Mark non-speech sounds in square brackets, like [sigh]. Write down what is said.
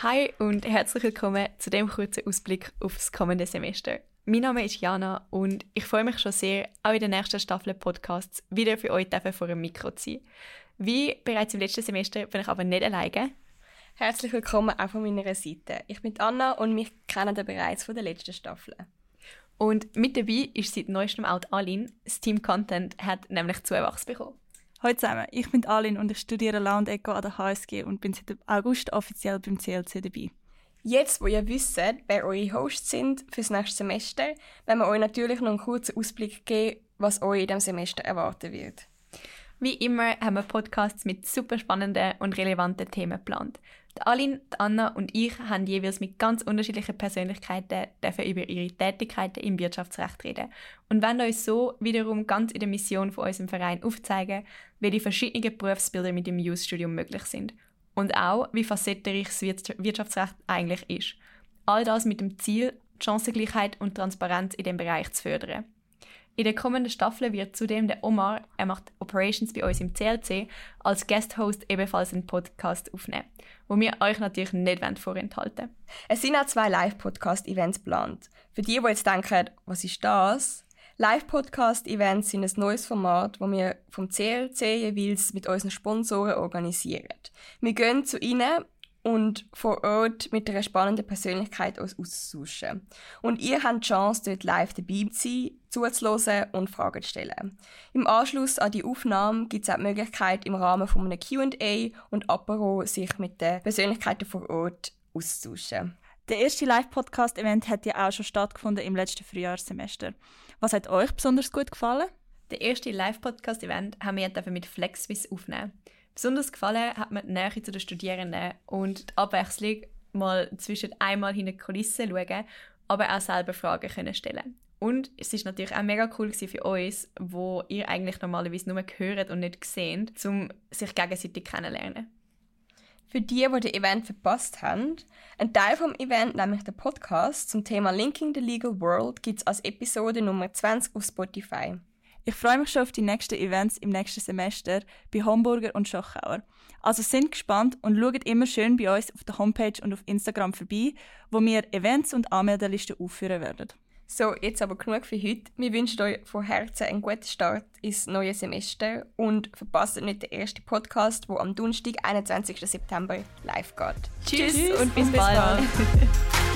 Hi und herzlich willkommen zu dem kurzen Ausblick auf das kommende Semester. Mein Name ist Jana und ich freue mich schon sehr, auch in der nächsten Staffel Podcasts wieder für euch vor einem Mikro zu sein. Wie bereits im letzten Semester bin ich aber nicht alleine. Herzlich willkommen auch von meiner Seite. Ich bin Anna und mich kennen ihr bereits von der letzten Staffel. Und mit dabei ist seit neuestem auch Aline. Das Team Content hat nämlich Zuwachs bekommen. Hallo zusammen, ich bin Aline und ich studiere Law und Eco an der HSG und bin seit August offiziell beim CLC dabei. Jetzt, wo ihr wisst, wer eure Hosts sind fürs nächste Semester, werden wir euch natürlich noch einen kurzen Ausblick geben, was euch in diesem Semester erwarten wird. Wie immer haben wir Podcasts mit super spannenden und relevanten Themen geplant. Die Aline, die Anna und ich haben jeweils mit ganz unterschiedlichen Persönlichkeiten dürfen über ihre Tätigkeiten im Wirtschaftsrecht reden und wollen euch so wiederum ganz in der Mission von unserem Verein aufzeigen, wie die verschiedenen Berufsbilder mit dem Jus-Studium möglich sind und auch, wie facettenreich das Wirtschaftsrecht eigentlich ist. All das mit dem Ziel, Chancengleichheit und Transparenz in dem Bereich zu fördern. In der kommenden Staffel wird zudem der Omar, er macht Operations bei uns im CLC, als Guest-Host ebenfalls einen Podcast aufnehmen, wo wir euch natürlich nicht vorenthalten Es sind auch zwei Live-Podcast-Events geplant. Für die, die jetzt denken, was ist das? Live-Podcast-Events sind ein neues Format, das wir vom CLC jeweils mit unseren Sponsoren organisieren. Wir gehen zu ihnen und vor Ort mit einer spannenden Persönlichkeit uns austauschen. Und ihr habt die Chance, dort live dabei zu sein, zuzuhören und Fragen zu stellen. Im Anschluss an die Aufnahme gibt es auch die Möglichkeit, im Rahmen von einem Q&A und Apero sich mit den Persönlichkeiten vor Ort auszutauschen. Der erste Live-Podcast-Event hat ja auch schon stattgefunden im letzten Frühjahrssemester. Was hat euch besonders gut gefallen? Der erste Live-Podcast-Event haben wir mit FlexSwiss aufnehmen. Besonders gefallen hat mir die Nähe zu den Studierenden und die Abwechslung, mal zwischen einmal hinter die Kulissen schauen, aber auch selber Fragen können stellen. Und es ist natürlich auch mega cool für uns, wo ihr eigentlich normalerweise nur hört und nicht seht, um sich gegenseitig kennenzulernen. Für die, die das Event verpasst haben, ein Teil vom Event, nämlich der Podcast zum Thema Linking the Legal World, gibt es als Episode Nummer 20 auf Spotify. Ich freue mich schon auf die nächsten Events im nächsten Semester bei Homburger und Schochauer. Also sind gespannt und schaut immer schön bei uns auf der Homepage und auf Instagram vorbei, wo wir Events und Anmeldelisten aufführen werden. So, jetzt aber genug für heute. Wir wünschen euch von Herzen einen guten Start ins neue Semester und verpasst nicht den ersten Podcast, wo am Donnerstag, 21. September live geht. Tschüss, Tschüss und bis, bis bald. bald. [laughs]